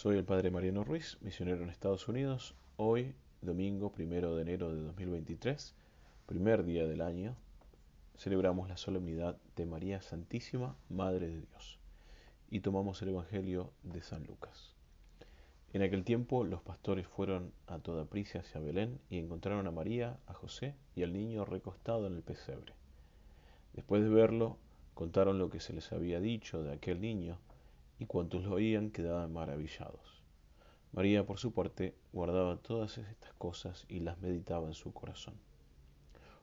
Soy el Padre Mariano Ruiz, misionero en Estados Unidos. Hoy, domingo primero de enero de 2023, primer día del año, celebramos la solemnidad de María Santísima, Madre de Dios, y tomamos el Evangelio de San Lucas. En aquel tiempo los pastores fueron a toda prisa hacia Belén y encontraron a María, a José y al niño recostado en el pesebre. Después de verlo, contaron lo que se les había dicho de aquel niño, y cuantos lo oían quedaban maravillados. María, por su parte, guardaba todas estas cosas y las meditaba en su corazón.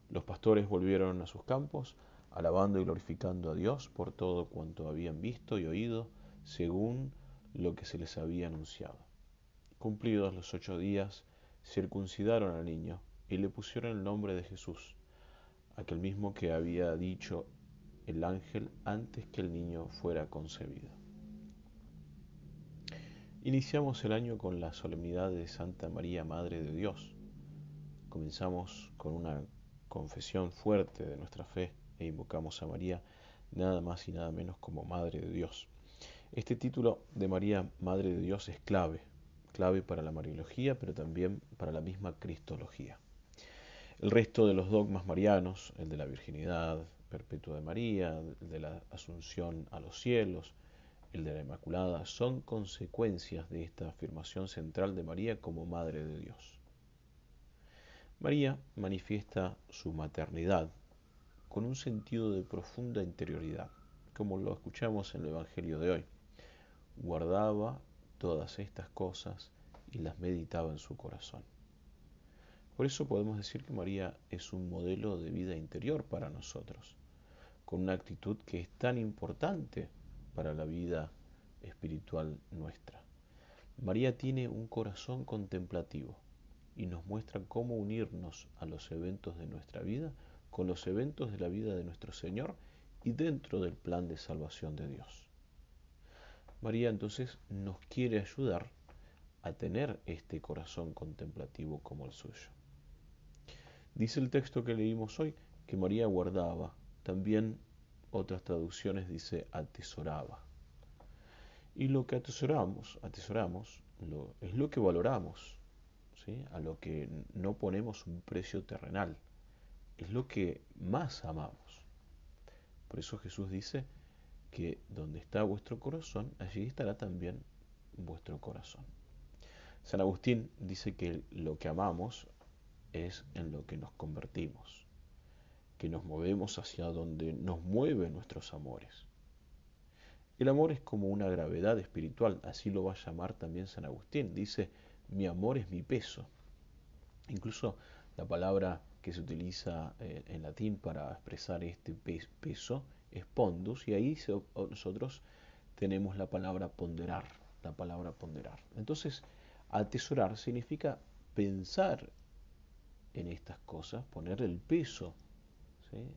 Los pastores volvieron a sus campos, alabando y glorificando a Dios por todo cuanto habían visto y oído, según lo que se les había anunciado. Cumplidos los ocho días, circuncidaron al niño y le pusieron el nombre de Jesús, aquel mismo que había dicho el ángel antes que el niño fuera concebido. Iniciamos el año con la solemnidad de Santa María, Madre de Dios. Comenzamos con una confesión fuerte de nuestra fe e invocamos a María nada más y nada menos como Madre de Dios. Este título de María, Madre de Dios, es clave, clave para la Mariología, pero también para la misma Cristología. El resto de los dogmas marianos, el de la virginidad, perpetua de María, el de la asunción a los cielos, el de la Inmaculada, son consecuencias de esta afirmación central de María como Madre de Dios. María manifiesta su maternidad con un sentido de profunda interioridad, como lo escuchamos en el Evangelio de hoy. Guardaba todas estas cosas y las meditaba en su corazón. Por eso podemos decir que María es un modelo de vida interior para nosotros, con una actitud que es tan importante para la vida espiritual nuestra. María tiene un corazón contemplativo y nos muestra cómo unirnos a los eventos de nuestra vida con los eventos de la vida de nuestro Señor y dentro del plan de salvación de Dios. María entonces nos quiere ayudar a tener este corazón contemplativo como el suyo. Dice el texto que leímos hoy que María guardaba, también otras traducciones dice atesoraba. Y lo que atesoramos, atesoramos lo, es lo que valoramos, ¿sí? a lo que no ponemos un precio terrenal, es lo que más amamos. Por eso Jesús dice que donde está vuestro corazón, allí estará también vuestro corazón. San Agustín dice que lo que amamos es en lo que nos convertimos, que nos movemos hacia donde nos mueven nuestros amores. El amor es como una gravedad espiritual, así lo va a llamar también San Agustín. Dice, mi amor es mi peso. Incluso la palabra que se utiliza eh, en latín para expresar este peso es pondus y ahí nosotros tenemos la palabra ponderar, la palabra ponderar. Entonces, atesorar significa pensar en estas cosas, poner el peso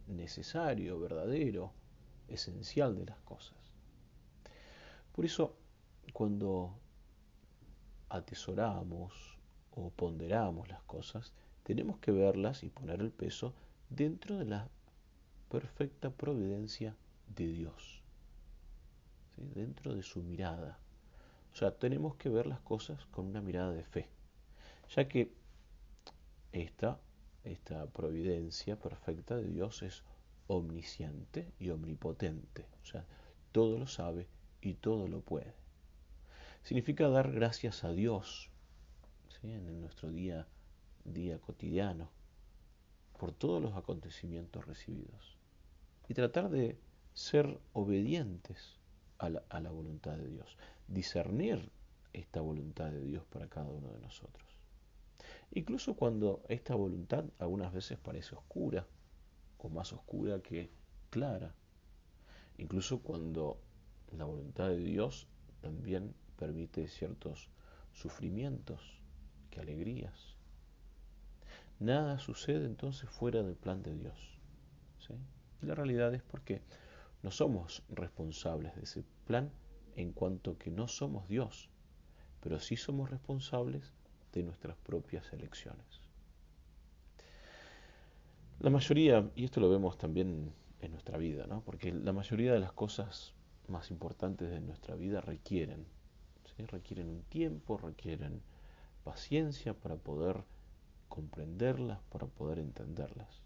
necesario, verdadero, esencial de las cosas. Por eso, cuando atesoramos o ponderamos las cosas, tenemos que verlas y poner el peso dentro de la perfecta providencia de Dios, dentro de su mirada. O sea, tenemos que ver las cosas con una mirada de fe, ya que esta, esta providencia perfecta de Dios es omnisciente y omnipotente. O sea, todo lo sabe y todo lo puede. Significa dar gracias a Dios en nuestro día, día cotidiano por todos los acontecimientos recibidos y tratar de ser obedientes a la, a la voluntad de Dios, discernir esta voluntad de Dios para cada uno de nosotros. Incluso cuando esta voluntad algunas veces parece oscura, o más oscura que clara. Incluso cuando la voluntad de Dios también permite ciertos sufrimientos, que alegrías. Nada sucede entonces fuera del plan de Dios. Y la realidad es porque no somos responsables de ese plan en cuanto que no somos Dios, pero sí somos responsables de nuestras propias elecciones. La mayoría, y esto lo vemos también en nuestra vida, ¿no? porque la mayoría de las cosas más importantes de nuestra vida requieren requieren un tiempo, requieren paciencia para poder comprenderlas, para poder entenderlas.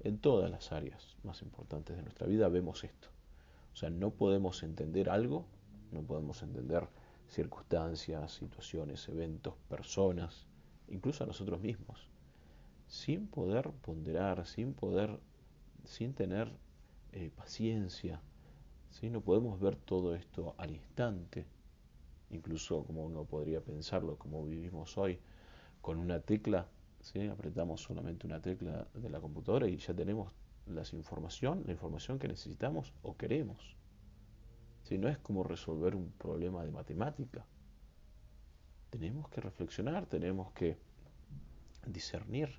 En todas las áreas más importantes de nuestra vida vemos esto. O sea, no podemos entender algo, no podemos entender circunstancias, situaciones, eventos, personas, incluso a nosotros mismos, sin poder ponderar, sin poder, sin tener eh, paciencia, ¿sí? no podemos ver todo esto al instante, incluso como uno podría pensarlo, como vivimos hoy, con una tecla, ¿sí? apretamos solamente una tecla de la computadora y ya tenemos la información, la información que necesitamos o queremos. Si no es como resolver un problema de matemática. Tenemos que reflexionar, tenemos que discernir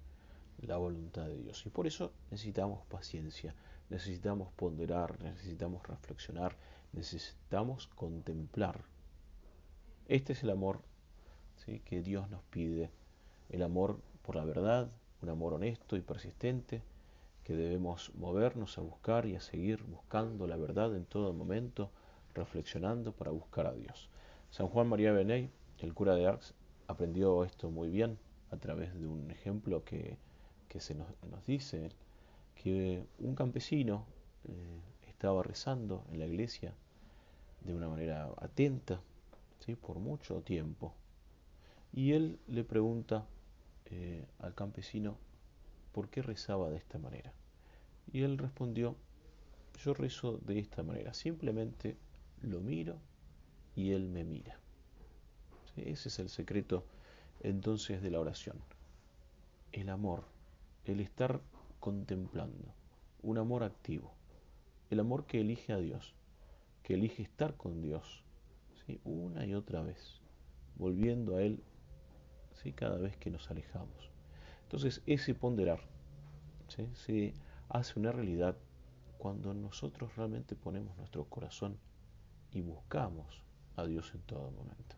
la voluntad de Dios. Y por eso necesitamos paciencia, necesitamos ponderar, necesitamos reflexionar, necesitamos contemplar. Este es el amor ¿sí? que Dios nos pide, el amor por la verdad, un amor honesto y persistente, que debemos movernos a buscar y a seguir buscando la verdad en todo momento, reflexionando para buscar a Dios. San Juan María Beney, el cura de Arx, aprendió esto muy bien a través de un ejemplo que, se nos, dice que un campesino eh, estaba rezando en la iglesia de una manera atenta, ¿sí? por mucho tiempo, y él le pregunta eh, al campesino por qué rezaba de esta manera. Y él respondió, yo rezo de esta manera, simplemente lo miro y él me mira. Ese es el secreto entonces de la oración. El amor, el estar contemplando, un amor activo, el amor que elige a Dios, que elige estar con Dios, una y otra vez, volviendo a Él ¿sí? cada vez que nos alejamos. Entonces ese ponderar se hace una realidad cuando nosotros realmente ponemos nuestro corazón y buscamos a Dios en todo momento.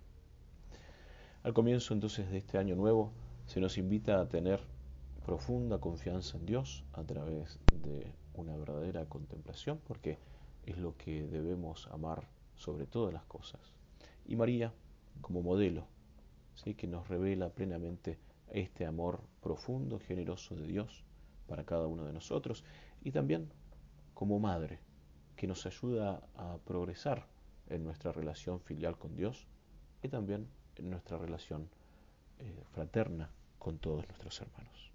Al comienzo entonces de este año nuevo se nos invita a tener profunda confianza en Dios a través de una verdadera contemplación, porque es lo que debemos amar sobre todas las cosas. Y María como modelo, ¿sí? que nos revela plenamente este amor profundo, generoso de Dios para cada uno de nosotros, y también como madre, que nos ayuda a progresar en nuestra relación filial con Dios y también en nuestra relación eh, fraterna con todos nuestros hermanos.